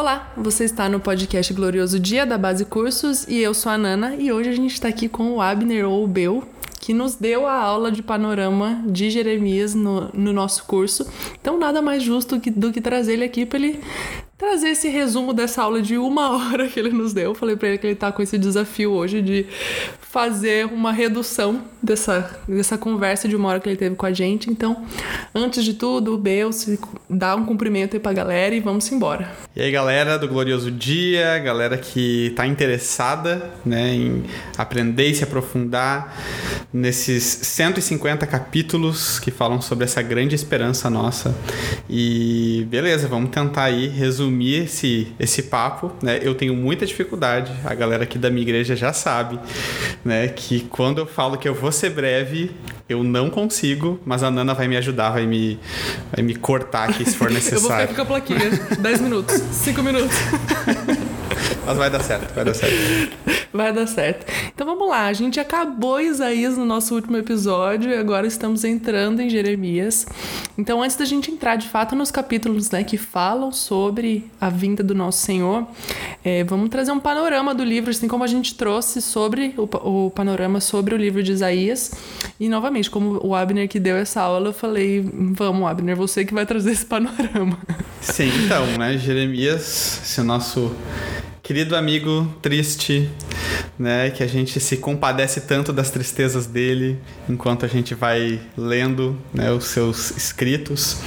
Olá, você está no podcast Glorioso Dia da Base Cursos e eu sou a Nana e hoje a gente está aqui com o Abner ou o Bel, que nos deu a aula de panorama de Jeremias no, no nosso curso. Então, nada mais justo que, do que trazer ele aqui para ele trazer esse resumo dessa aula de uma hora que ele nos deu. falei para ele que ele tá com esse desafio hoje de fazer uma redução dessa, dessa conversa de uma hora que ele teve com a gente. Então, antes de tudo, o Bel, se dá um cumprimento aí pra galera e vamos embora. E aí, galera do Glorioso Dia, galera que tá interessada né, em aprender e se aprofundar nesses 150 capítulos que falam sobre essa grande esperança nossa. E beleza, vamos tentar aí resumir esse, esse papo, né? Eu tenho muita dificuldade, a galera aqui da minha igreja já sabe, né? Que quando eu falo que eu vou ser breve, eu não consigo, mas a Nana vai me ajudar, vai me, vai me cortar aqui se for necessário. eu vou ficar com a plaquinha. 10 minutos, 5 minutos. Mas vai dar certo, vai dar certo. Vai dar certo. Então vamos lá, a gente acabou Isaías no nosso último episódio e agora estamos entrando em Jeremias. Então, antes da gente entrar de fato nos capítulos né, que falam sobre a vinda do nosso Senhor, é, vamos trazer um panorama do livro, assim como a gente trouxe sobre o, o panorama sobre o livro de Isaías. E novamente, como o Abner que deu essa aula, eu falei: vamos, Abner, você que vai trazer esse panorama. Sim, então, né? Jeremias, esse nosso querido amigo triste, né, que a gente se compadece tanto das tristezas dele enquanto a gente vai lendo, né, os seus escritos.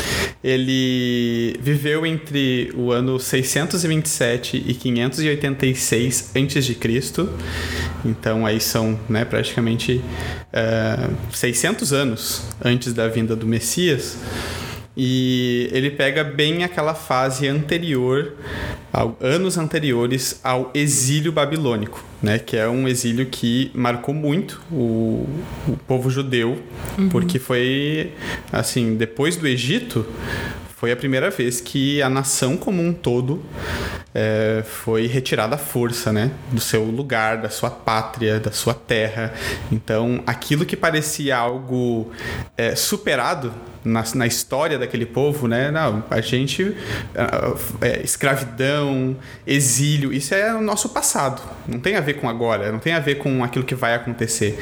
Ele viveu entre o ano 627 e 586 a.C. Então aí são, né, praticamente uh, eh, 600 anos antes da vinda do Messias. E ele pega bem aquela fase anterior, ao, anos anteriores ao exílio babilônico, né? Que é um exílio que marcou muito o, o povo judeu, uhum. porque foi, assim, depois do Egito, foi a primeira vez que a nação como um todo é, foi retirada à força, né? Do seu lugar, da sua pátria, da sua terra. Então, aquilo que parecia algo é, superado na, na história daquele povo, né? Não, a gente. É, escravidão, exílio, isso é o nosso passado. Não tem a ver com agora, não tem a ver com aquilo que vai acontecer.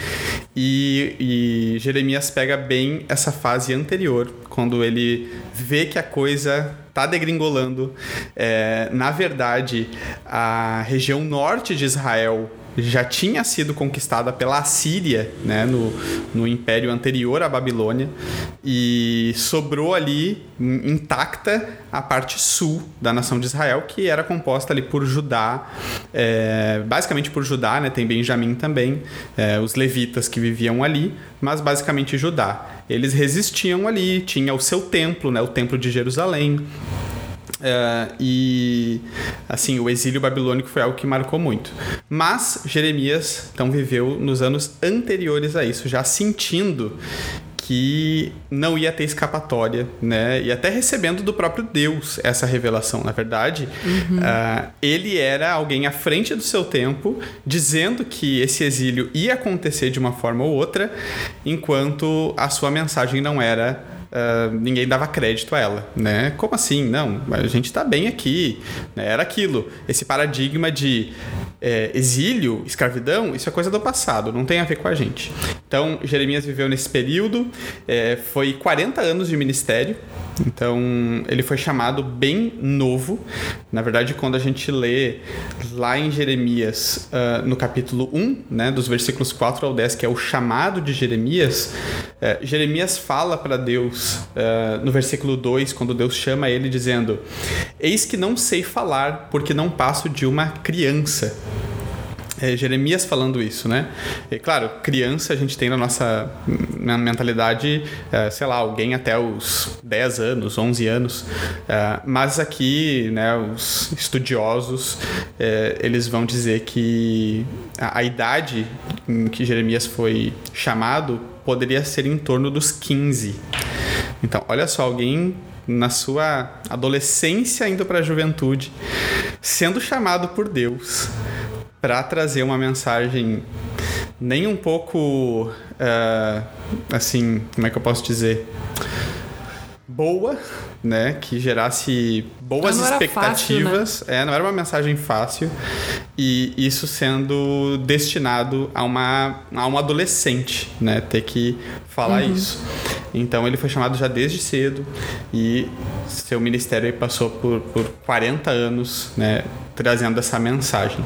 E, e Jeremias pega bem essa fase anterior, quando ele vê que a coisa tá degringolando. É, na verdade, a região norte de Israel já tinha sido conquistada pela Assíria, né, no, no império anterior à Babilônia, e sobrou ali intacta a parte sul da nação de Israel, que era composta ali por Judá, é, basicamente por Judá, né, tem Benjamim também, é, os levitas que viviam ali, mas basicamente Judá. Eles resistiam ali, tinha o seu templo, né, o templo de Jerusalém, Uh, e assim o exílio babilônico foi algo que marcou muito mas Jeremias então viveu nos anos anteriores a isso já sentindo que não ia ter escapatória, né? E até recebendo do próprio Deus essa revelação. Na verdade, uhum. uh, ele era alguém à frente do seu tempo, dizendo que esse exílio ia acontecer de uma forma ou outra, enquanto a sua mensagem não era uh, ninguém dava crédito a ela, né? Como assim? Não, a gente está bem aqui. Né? Era aquilo, esse paradigma de é, exílio, escravidão, isso é coisa do passado, não tem a ver com a gente. Então, Jeremias viveu nesse período, é, foi 40 anos de ministério, então ele foi chamado bem novo. Na verdade, quando a gente lê lá em Jeremias, uh, no capítulo 1, né, dos versículos 4 ao 10, que é o chamado de Jeremias, uh, Jeremias fala para Deus uh, no versículo 2, quando Deus chama ele, dizendo: Eis que não sei falar, porque não passo de uma criança. É Jeremias falando isso, né? E, claro, criança a gente tem na nossa na mentalidade, é, sei lá, alguém até os 10 anos, 11 anos, é, mas aqui, né, os estudiosos, é, eles vão dizer que a, a idade em que Jeremias foi chamado poderia ser em torno dos 15. Então, olha só, alguém na sua adolescência indo para a juventude, sendo chamado por Deus para trazer uma mensagem nem um pouco uh, assim, como é que eu posso dizer? boa, né? Que gerasse boas não era expectativas. fácil, né? É, não era uma mensagem fácil. E isso sendo destinado a uma a um adolescente, né? Ter que falar isso. Então ele foi chamado já desde cedo e seu ministério passou por, por 40 anos, né? Trazendo essa mensagem.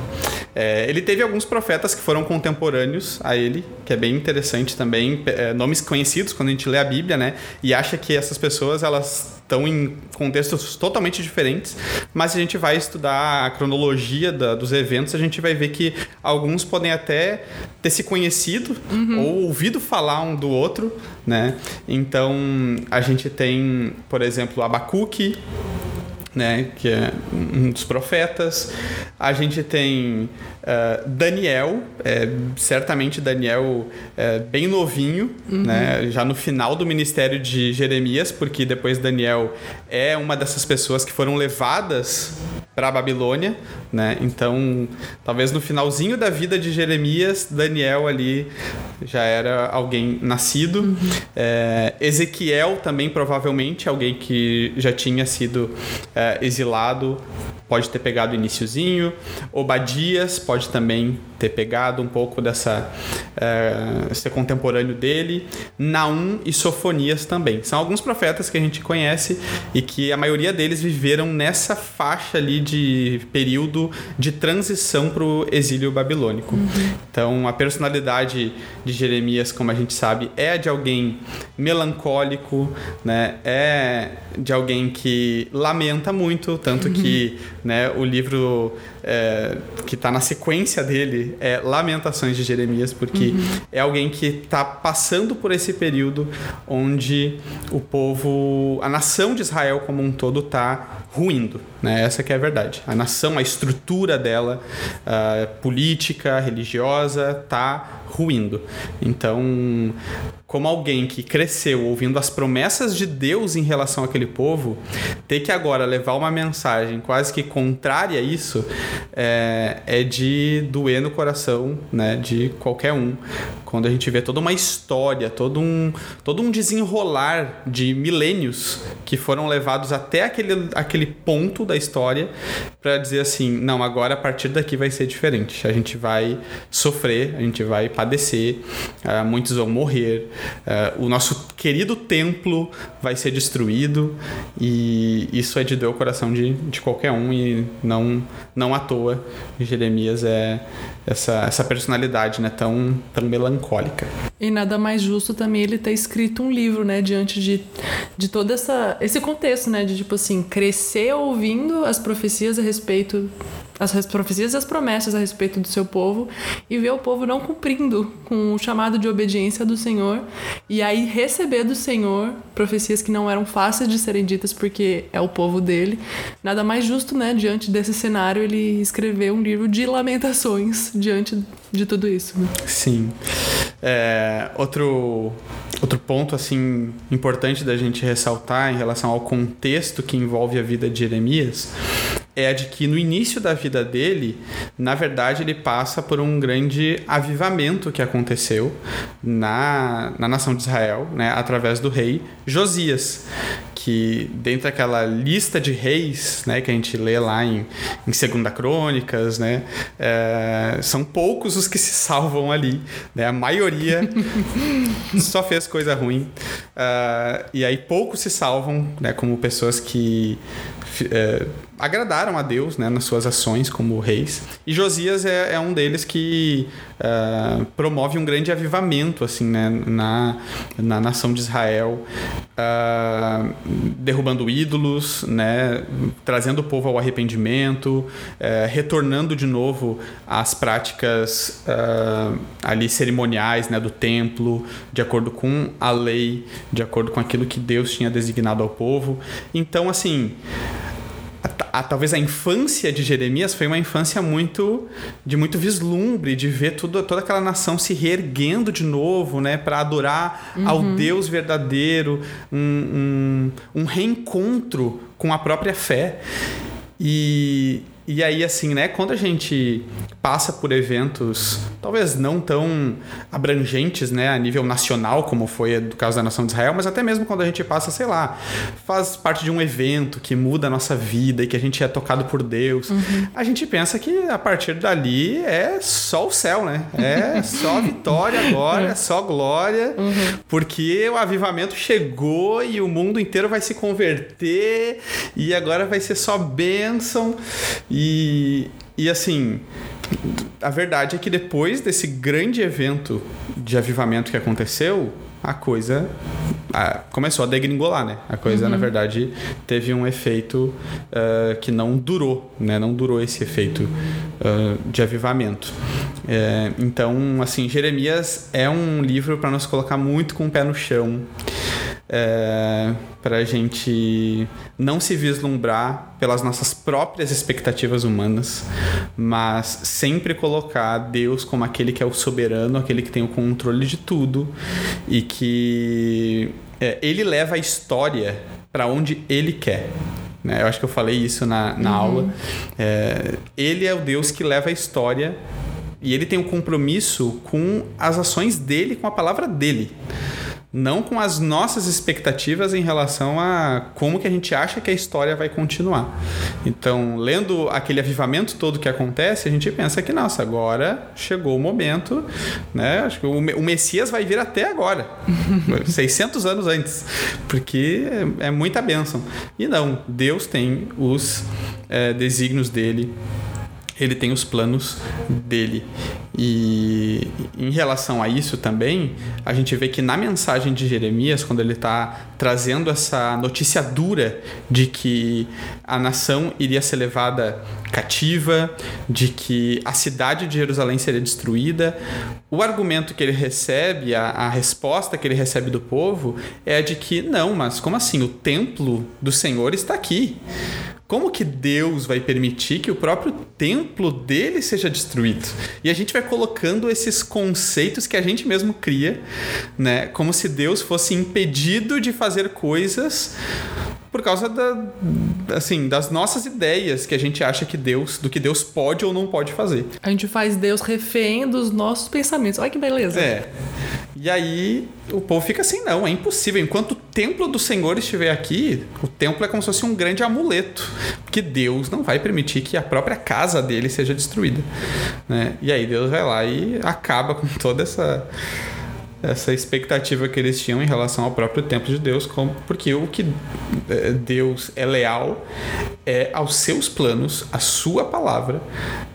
É, ele teve alguns profetas que foram contemporâneos a ele, que é bem interessante também, é, nomes conhecidos quando a gente lê a Bíblia, né? E acha que essas pessoas elas estão em contextos totalmente diferentes, mas se a gente vai estudar a cronologia da, dos eventos, a gente vai ver que alguns podem até ter se conhecido ou ouvido falar um do outro, né? Então a gente tem, por exemplo, Abacuque, né, que é um dos profetas. A gente tem uh, Daniel, é, certamente Daniel é, bem novinho, né, já no final do ministério de Jeremias, porque depois Daniel é uma dessas pessoas que foram levadas para a Babilônia, né? Então, talvez no finalzinho da vida de Jeremias, Daniel ali já era alguém nascido. É, Ezequiel também provavelmente alguém que já tinha sido é, exilado, pode ter pegado o iniciozinho. Obadias pode também ter pegado um pouco dessa é, ser contemporâneo dele. Naum e Sofonias também. São alguns profetas que a gente conhece e que a maioria deles viveram nessa faixa ali de período de transição para o exílio babilônico. Então, a personalidade de Jeremias, como a gente sabe, é de alguém melancólico, né? É de alguém que lamenta muito, tanto que né, o livro é, que está na sequência dele é Lamentações de Jeremias, porque é alguém que está passando por esse período onde o povo, a nação de Israel como um todo está ruindo, né? Essa que é a verdade. A nação, a estrutura dela, ah, política, religiosa, está ruindo. Então, como alguém que cresceu ouvindo as promessas de Deus em relação àquele povo, ter que agora levar uma mensagem quase que contrária a isso é, é de doer no coração né, de qualquer um. Quando a gente vê toda uma história, todo um, todo um desenrolar de milênios que foram levados até aquele, aquele ponto da história para dizer assim: não, agora a partir daqui vai ser diferente. A gente vai sofrer, a gente vai padecer, ah, muitos vão morrer, ah, o nosso querido templo vai ser destruído e isso é de doer o coração de, de qualquer um e não, não à toa Jeremias é essa, essa personalidade né, tão, tão melancólica. E nada mais justo também ele ter escrito um livro, né, diante de, de todo essa, esse contexto, né, de tipo assim, crescer ouvindo as profecias a respeito as profecias e as promessas a respeito do seu povo e ver o povo não cumprindo com o chamado de obediência do Senhor e aí receber do Senhor profecias que não eram fáceis de serem ditas porque é o povo dele. Nada mais justo, né, diante desse cenário ele escrever um livro de lamentações diante de tudo isso. né? Sim. É, outro, outro ponto assim importante da gente ressaltar em relação ao contexto que envolve a vida de Jeremias é a de que no início da vida dele, na verdade, ele passa por um grande avivamento que aconteceu na, na nação de Israel, né, através do rei Josias, que dentro daquela lista de reis, né, que a gente lê lá em, em Segunda Crônicas, né, é, são poucos os que se salvam ali, né, a maioria só fez coisa ruim, Ah, e aí poucos se salvam, né, como pessoas que é, agradaram a Deus né, nas suas ações como reis. E Josias é, é um deles que ah, promove um grande avivamento assim, né, na, na nação de Israel, ah, derrubando ídolos, né, trazendo o povo ao arrependimento, eh, retornando de novo às práticas ali cerimoniais né, do templo, de acordo com a lei, de acordo com aquilo que Deus tinha designado ao povo. Então, assim, a- talvez a infância de Jeremias foi uma infância muito de muito vislumbre, de ver tudo, toda aquela nação se reerguendo de novo, né, para adorar ao Deus verdadeiro, um, um, um reencontro com a própria fé. E, e aí, assim, né, quando a gente passa por eventos, talvez não tão abrangentes, né, a nível nacional, como foi do caso da nação de Israel, mas até mesmo quando a gente passa, sei lá, faz parte de um evento que muda a nossa vida e que a gente é tocado por Deus, uhum. a gente pensa que a partir dali é só o céu, né? É só vitória agora, é só glória, uhum. porque o avivamento chegou e o mundo inteiro vai se converter e agora vai ser só bênção. E, e assim, a verdade é que depois desse grande evento de avivamento que aconteceu, a coisa a, começou a degringolar, né? A coisa, uhum. na verdade, teve um efeito uh, que não durou, né? Não durou esse efeito uh, de avivamento. É, então, assim, Jeremias é um livro para nos colocar muito com o pé no chão é, para a gente não se vislumbrar pelas nossas próprias expectativas humanas, mas sempre colocar Deus como aquele que é o soberano, aquele que tem o controle de tudo e que é, ele leva a história para onde ele quer. Né? Eu acho que eu falei isso na, na uhum. aula. É, ele é o Deus que leva a história e ele tem um compromisso com as ações dele, com a palavra dele não com as nossas expectativas em relação a como que a gente acha que a história vai continuar. Então, lendo aquele avivamento todo que acontece, a gente pensa que, nossa, agora chegou o momento, né? Acho que o Messias vai vir até agora, 600 anos antes, porque é, é muita bênção. E não, Deus tem os é, desígnios dele ele tem os planos dele. E em relação a isso também, a gente vê que na mensagem de Jeremias, quando ele está trazendo essa notícia dura de que a nação iria ser levada cativa, de que a cidade de Jerusalém seria destruída, o argumento que ele recebe, a, a resposta que ele recebe do povo é de que não, mas como assim? O templo do Senhor está aqui. Como que Deus vai permitir que o próprio templo dele seja destruído? E a gente vai colocando esses conceitos que a gente mesmo cria, né? Como se Deus fosse impedido de fazer coisas por causa da, assim, das nossas ideias que a gente acha que Deus, do que Deus pode ou não pode fazer. A gente faz Deus refém dos nossos pensamentos. Olha que beleza. É. E aí o povo fica assim, não, é impossível. Enquanto o templo do Senhor estiver aqui, o templo é como se fosse um grande amuleto, porque Deus não vai permitir que a própria casa dele seja destruída. Né? E aí Deus vai lá e acaba com toda essa essa expectativa que eles tinham em relação ao próprio templo de Deus, como, porque o que é, Deus é leal é aos seus planos, à sua palavra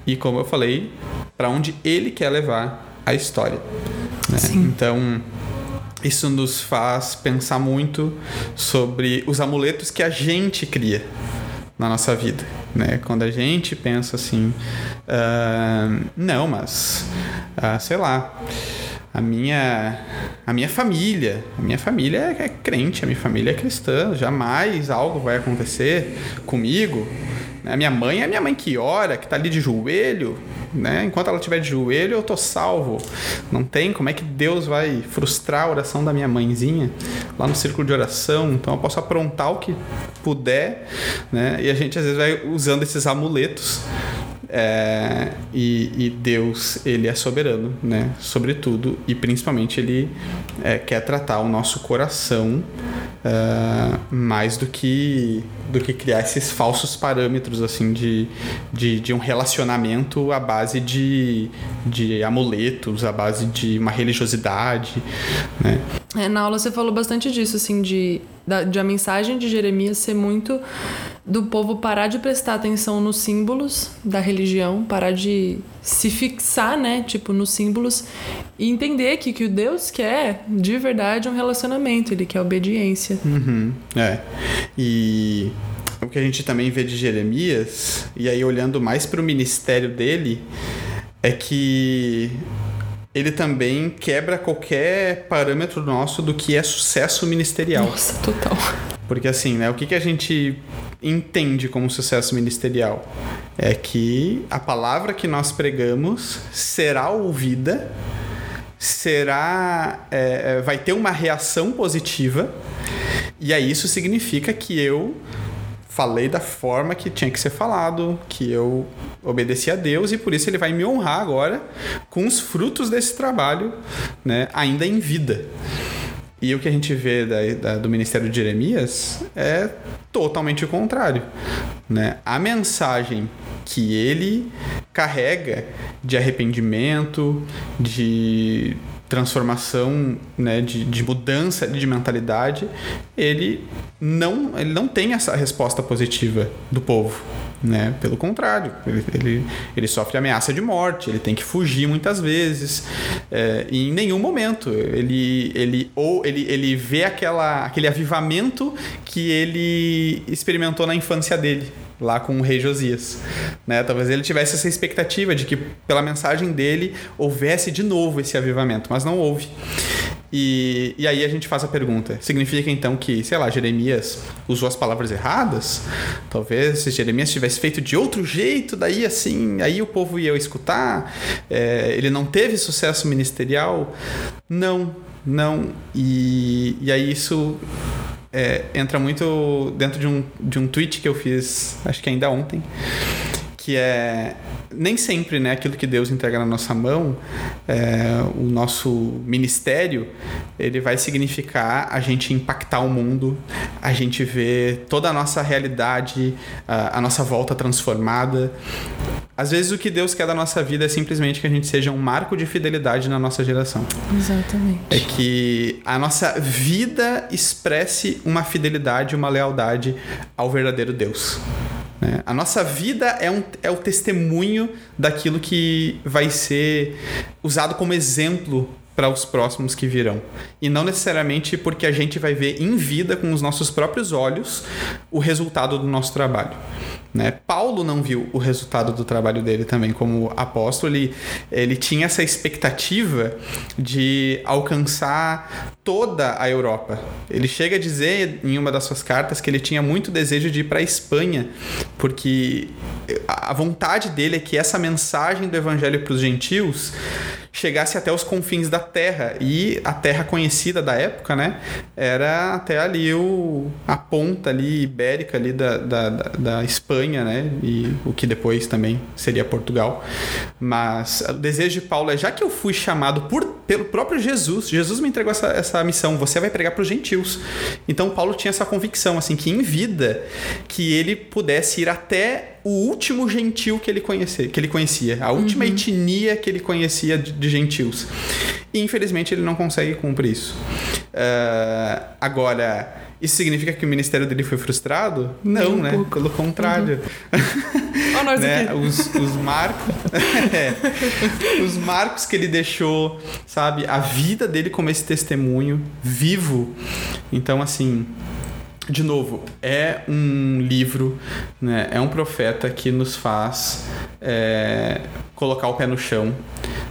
e, como eu falei, para onde ele quer levar a história. Né? Então, isso nos faz pensar muito sobre os amuletos que a gente cria na nossa vida, né? Quando a gente pensa assim, uh, não, mas, uh, sei lá, a minha a minha família a minha família é, é crente a minha família é cristã jamais algo vai acontecer comigo a minha mãe é a minha mãe que ora que está ali de joelho né? Enquanto ela estiver de joelho, eu tô salvo. Não tem como é que Deus vai frustrar a oração da minha mãezinha lá no círculo de oração. Então eu posso aprontar o que puder, né? E a gente às vezes vai usando esses amuletos é, e, e, Deus, ele é soberano, né? Sobre tudo e principalmente ele é, quer tratar o nosso coração é, mais do que do que criar esses falsos parâmetros assim de, de, de um relacionamento à base de, de amuletos, à base de uma religiosidade, né? É, na aula você falou bastante disso, assim, de, da, de a mensagem de Jeremias ser muito do povo parar de prestar atenção nos símbolos da religião, parar de se fixar, né, tipo, nos símbolos e entender que que o Deus quer de verdade é um relacionamento, ele quer obediência. Uhum, é. E o que a gente também vê de Jeremias, e aí olhando mais para o ministério dele, é que ele também quebra qualquer parâmetro nosso do que é sucesso ministerial. Nossa, total. Porque assim, né, o que, que a gente entende como sucesso ministerial? É que a palavra que nós pregamos será ouvida, será. É, é vai ter uma reação positiva, e aí isso significa que eu falei da forma que tinha que ser falado, que eu obedeci a Deus e por isso ele vai me honrar agora com os frutos desse trabalho, né, ainda em vida. E o que a gente vê da, da, do ministério de Jeremias é totalmente o contrário. Né? A mensagem que ele carrega de arrependimento, de transformação, né, de, de mudança de mentalidade, ele não, ele não tem essa resposta positiva do povo. Né? Pelo contrário, ele, ele, ele, sofre ameaça de morte, ele tem que fugir muitas vezes. É, e em nenhum momento ele, ele, ou ele, ele vê aquela, aquele avivamento que ele experimentou na infância dele lá com o rei Josias. Né? Talvez ele tivesse essa expectativa de que pela mensagem dele houvesse de novo esse avivamento, mas não houve. E, e aí a gente faz a pergunta: significa então que, sei lá, Jeremias usou as palavras erradas? Talvez se Jeremias tivesse feito de outro jeito, daí assim, aí o povo ia escutar? É, ele não teve sucesso ministerial? Não, não. E, e aí isso é, entra muito dentro de um, de um tweet que eu fiz, acho que ainda ontem, que é nem sempre, né, aquilo que Deus entrega na nossa mão, é, o nosso ministério, ele vai significar a gente impactar o mundo, a gente ver toda a nossa realidade, a, a nossa volta transformada. Às vezes o que Deus quer da nossa vida é simplesmente que a gente seja um marco de fidelidade na nossa geração. Exatamente. É que a nossa vida expresse uma fidelidade, uma lealdade ao verdadeiro Deus. Né? A nossa vida é, um, é o testemunho daquilo que vai ser usado como exemplo para os próximos que virão. E não necessariamente porque a gente vai ver em vida com os nossos próprios olhos o resultado do nosso trabalho. Né? Paulo não viu o resultado do trabalho dele também como apóstolo. Ele, ele tinha essa expectativa de alcançar toda a Europa. Ele chega a dizer em uma das suas cartas que ele tinha muito desejo de ir para a Espanha, porque a vontade dele é que essa mensagem do evangelho para os gentios chegasse até os confins da terra. E a terra conhecida da época, né? Era até ali o, a ponta ali ibérica ali da, da, da, Espanha, né? E o que depois também seria Portugal. Mas o desejo de Paulo é, já que eu fui chamado por, pelo próprio Jesus, Jesus me entregou essa, essa missão, você vai pregar para os gentios. Então Paulo tinha essa convicção, assim, que em vida, que ele pudesse ir até o último gentil que ele conhecia, que ele conhecia a última uhum. etnia que ele conhecia de, de, gentios. E infelizmente ele não consegue cumprir isso. Uh, agora, isso significa que o ministério dele foi frustrado? Não, um né? Pouco. Pelo contrário. Uhum. nós né? Os, os marcos. é, os marcos que ele deixou, sabe? A vida dele como esse testemunho vivo. Então, assim de novo, é um livro, né, é um profeta que nos faz é, colocar o pé no chão,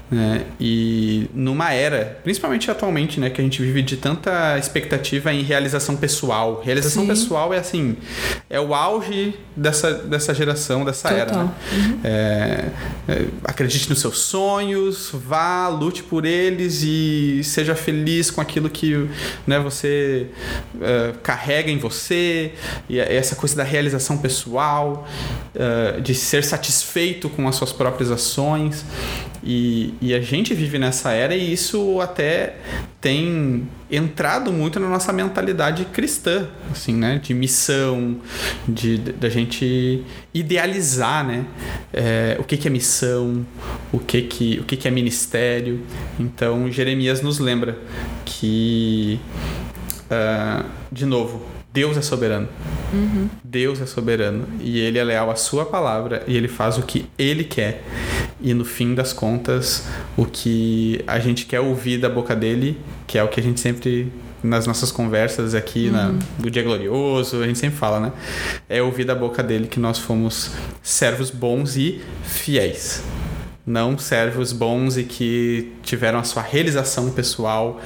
né? E numa era, principalmente atualmente, né, que a gente vive de tanta expectativa em realização pessoal. Realização Sim. pessoal é assim, é o auge dessa, dessa geração, dessa Total. era. Né? Uhum. É, é, acredite nos seus sonhos, vá, lute por eles e seja feliz com aquilo que né, você é, carrega em você. E é essa coisa da realização pessoal, é, de ser satisfeito com as suas próprias ações. E, e a gente vive nessa era e isso até tem entrado muito na nossa mentalidade cristã, assim, né? De missão, de da gente idealizar, né? É, o que, que é missão, o que que o que, que é ministério. Então Jeremias nos lembra que, uh, de novo, Deus é soberano. Uhum. Deus é soberano e ele é leal à sua palavra e ele faz o que ele quer. E no fim das contas, o que a gente quer ouvir da boca dele, que é o que a gente sempre nas nossas conversas aqui uhum. na, do Dia Glorioso, a gente sempre fala, né? É ouvir da boca dele que nós fomos servos bons e fiéis não servos bons e que tiveram a sua realização pessoal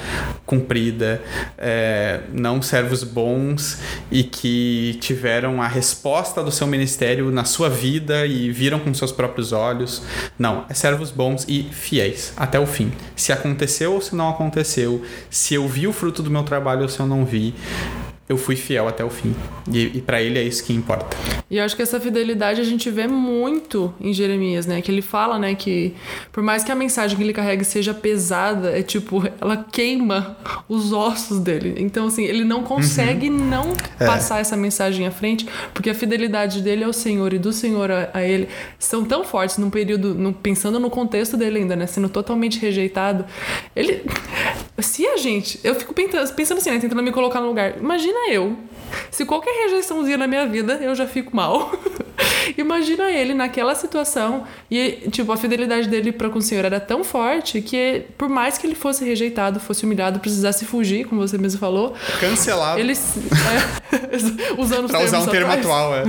cumprida, é, não servos bons e que tiveram a resposta do seu ministério na sua vida e viram com seus próprios olhos. Não, é servos bons e fiéis até o fim. Se aconteceu ou se não aconteceu, se eu vi o fruto do meu trabalho ou se eu não vi, eu fui fiel até o fim. E, e para ele é isso que importa. E eu acho que essa fidelidade a gente vê muito em Jeremias, né? Que ele fala, né, que por mais que a mensagem que ele carregue seja pesada, é tipo, ela queima os ossos dele. Então, assim, ele não consegue uhum. não é. passar essa mensagem à frente, porque a fidelidade dele ao Senhor e do Senhor a, a ele são tão fortes num período, no, pensando no contexto dele ainda, né? Sendo totalmente rejeitado. Ele. Se a gente. Eu fico pensando, pensando assim, né? Tentando me colocar no lugar. Imagina eu se qualquer rejeiçãozinha na minha vida, eu já fico mal. Imagina ele naquela situação e, tipo, a fidelidade dele para com o Senhor era tão forte que, por mais que ele fosse rejeitado, fosse humilhado, precisasse fugir, como você mesmo falou. Cancelado. Ele. É, usando pra usar um termo atual, é.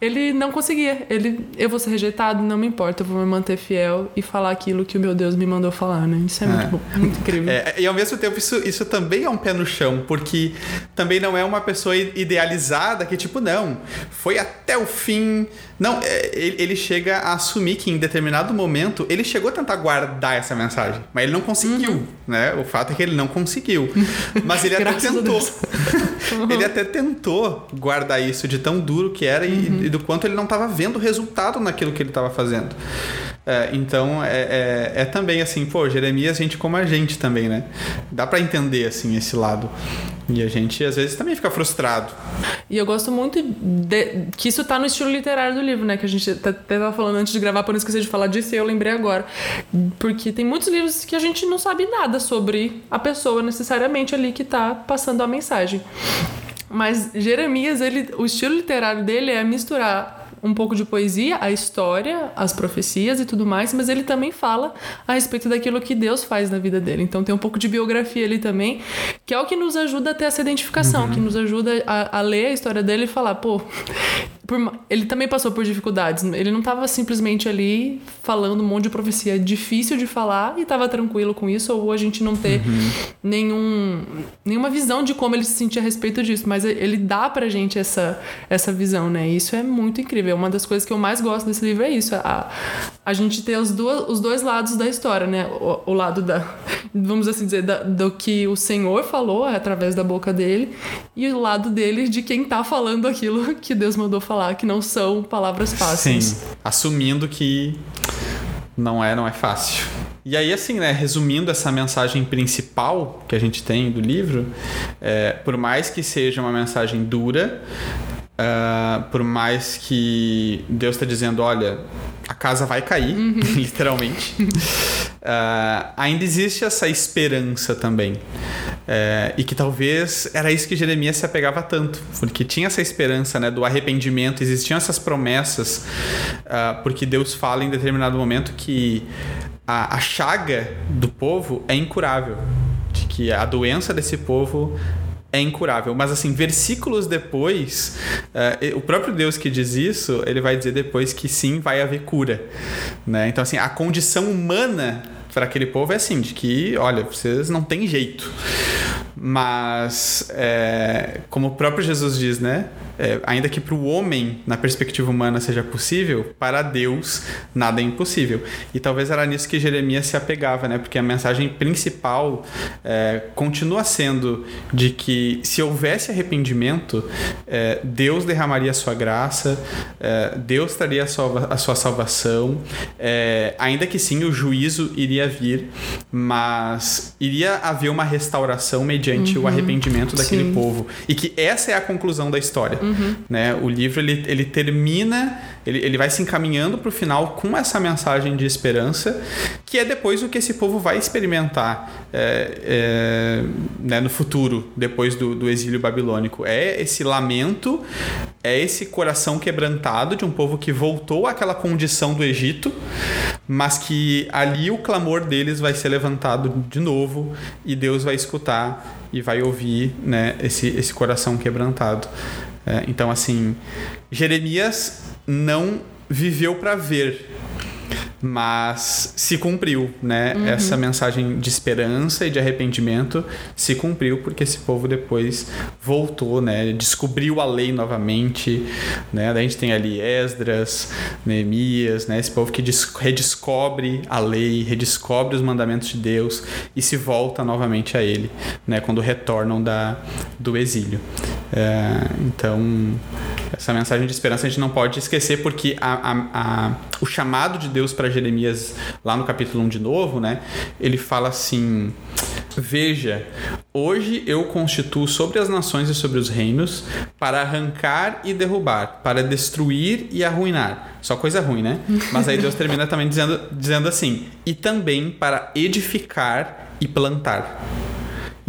Ele não conseguia. Ele, eu vou ser rejeitado, não me importa, eu vou me manter fiel e falar aquilo que o meu Deus me mandou falar, né? Isso é, é. muito bom, muito incrível. É, e ao mesmo tempo, isso, isso também é um pé no chão, porque também não é uma pessoa idealizada que, tipo, não, foi até o fim. Não, é, ele, chega a assumir que em determinado momento ele chegou a tentar guardar essa mensagem, mas ele não conseguiu, uhum. né? O fato é que ele não conseguiu. Mas ele até tentou. ele até tentou guardar isso de tão duro que era uhum. e do quanto ele não estava vendo resultado naquilo que ele estava fazendo. É, então é, é, é, também assim, pô, Jeremias, gente como a gente também, né? Dá para entender assim esse lado. E a gente às vezes também fica frustrado. E eu gosto muito de, que isso tá no estilo literário do livro, né? Que a gente até tava falando antes de gravar, por não esquecer de falar disso, e eu lembrei agora. Porque tem muitos livros que a gente não sabe nada sobre a pessoa necessariamente ali que tá passando a mensagem. Mas Jeremias, ele, o estilo literário dele é misturar um pouco de poesia, a história, as profecias e tudo mais, mas ele também fala a respeito daquilo que Deus faz na vida dele. Então tem um pouco de biografia ali também, que é o que nos ajuda a ter essa identificação, uhum. que nos ajuda a, a, ler a história dele e falar, pô, ele também passou por dificuldades. Ele não estava simplesmente ali falando um monte de profecia difícil de falar e estava tranquilo com isso, ou a gente não ter uhum. nenhum, nenhuma visão de como ele se sentia a respeito disso. Mas ele dá pra gente essa, essa visão, né? E isso é muito incrível. Uma das coisas que eu mais gosto desse livro é isso: a, a gente ter os, duas, os dois lados da história, né? O, o lado da, vamos assim dizer, da, do que o Senhor falou através da boca dele, e o lado dele de quem tá falando aquilo que Deus mandou falar falar que não são palavras fáceis. Sim, assumindo que não é, não é fácil. E aí, assim, né, resumindo essa mensagem principal que a gente tem do livro, é, por mais que seja uma mensagem dura, uh, por mais que Deus está dizendo, olha, a casa vai cair, uhum. literalmente. Uh, ainda existe essa esperança também. Uh, e que talvez era isso que Jeremias se apegava tanto, porque tinha essa esperança né, do arrependimento, existiam essas promessas, uh, porque Deus fala em determinado momento que a, a chaga do povo é incurável, de que a doença desse povo é incurável. Mas assim, versículos depois, uh, o próprio Deus que diz isso, ele vai dizer depois que sim, vai haver cura. Né? Então, assim, a condição humana para aquele povo é assim, de que, olha, vocês não têm jeito. Mas, é, como o próprio Jesus diz, né? É, ainda que para o homem, na perspectiva humana, seja possível, para Deus nada é impossível. E talvez era nisso que Jeremias se apegava, né? Porque a mensagem principal é, continua sendo de que se houvesse arrependimento, é, Deus derramaria a sua graça, é, Deus traria a sua, a sua salvação, é, ainda que sim o juízo iria vir, mas iria haver uma restauração mediante uhum, o arrependimento daquele sim. povo. E que essa é a conclusão da história. Uhum. Uhum. Né? O livro ele, ele termina, ele, ele vai se encaminhando para o final com essa mensagem de esperança, que é depois o que esse povo vai experimentar é, é, né, no futuro, depois do, do exílio babilônico. É esse lamento, é esse coração quebrantado de um povo que voltou àquela condição do Egito, mas que ali o clamor deles vai ser levantado de novo e Deus vai escutar e vai ouvir né, esse, esse coração quebrantado. É, então, assim, Jeremias não viveu para ver, mas se cumpriu, né? Uhum. Essa mensagem de esperança e de arrependimento se cumpriu porque esse povo depois voltou, né? Descobriu a lei novamente, né? Daí a gente tem ali Esdras, Neemias, né? Esse povo que redescobre a lei, redescobre os mandamentos de Deus e se volta novamente a ele, né? Quando retornam da, do exílio. É, então, essa mensagem de esperança a gente não pode esquecer porque a, a, a, o chamado de Deus para Jeremias lá no capítulo 1 de novo, né? Ele fala assim: Veja, hoje eu constituo sobre as nações e sobre os reinos para arrancar e derrubar, para destruir e arruinar. Só coisa ruim, né? Mas aí Deus termina também dizendo, dizendo assim: e também para edificar e plantar.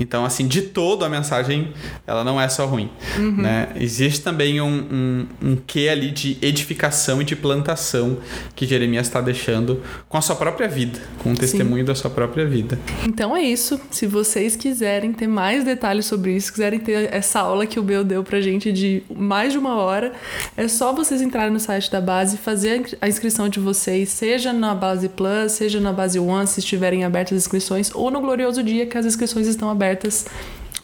Então, assim, de todo a mensagem, ela não é só ruim, uhum. né? Existe também um, um, um quê ali de edificação e de plantação que Jeremias está deixando com a sua própria vida, com o testemunho Sim. da sua própria vida. Então é isso. Se vocês quiserem ter mais detalhes sobre isso, quiserem ter essa aula que o Bel deu pra gente de mais de uma hora, é só vocês entrarem no site da base, fazer a inscrição de vocês, seja na base Plus, seja na base One, se estiverem abertas as inscrições, ou no Glorioso Dia, que as inscrições estão abertas abertas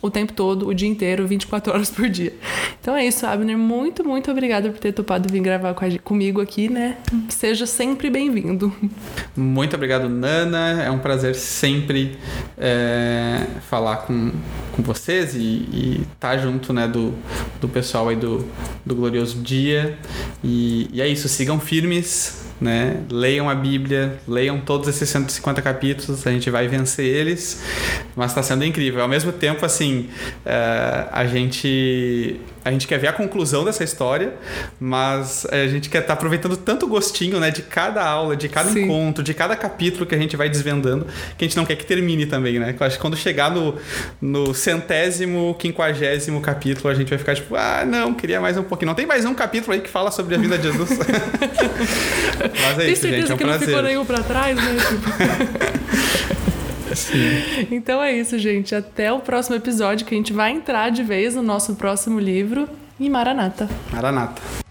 o tempo todo, o dia inteiro, 24 horas por dia. Então é isso, Abner. Muito, muito obrigada por ter topado vir gravar com a, comigo aqui, né? Seja sempre bem-vindo. Muito obrigado, Nana. É um prazer sempre é, falar com, com vocês e estar tá junto né, do, do pessoal aí do, do Glorioso Dia. E, e é isso, sigam firmes né? Leiam a Bíblia, leiam todos esses 150 capítulos, a gente vai vencer eles, mas está sendo incrível. Ao mesmo tempo, assim, uh, a gente a gente quer ver a conclusão dessa história, mas a gente quer estar tá aproveitando tanto o gostinho, né, de cada aula, de cada Sim. encontro, de cada capítulo que a gente vai desvendando, que a gente não quer que termine também, né? Eu acho que quando chegar no, no centésimo, quinquagésimo capítulo, a gente vai ficar tipo, ah, não, queria mais um pouquinho. Não tem mais um capítulo aí que fala sobre a vida de Jesus. mas é isso, gente, é um que prazer. não ficou nenhum pra trás, né? Sim. Então é isso, gente. Até o próximo episódio que a gente vai entrar de vez no nosso próximo livro. E Maranata. Maranata.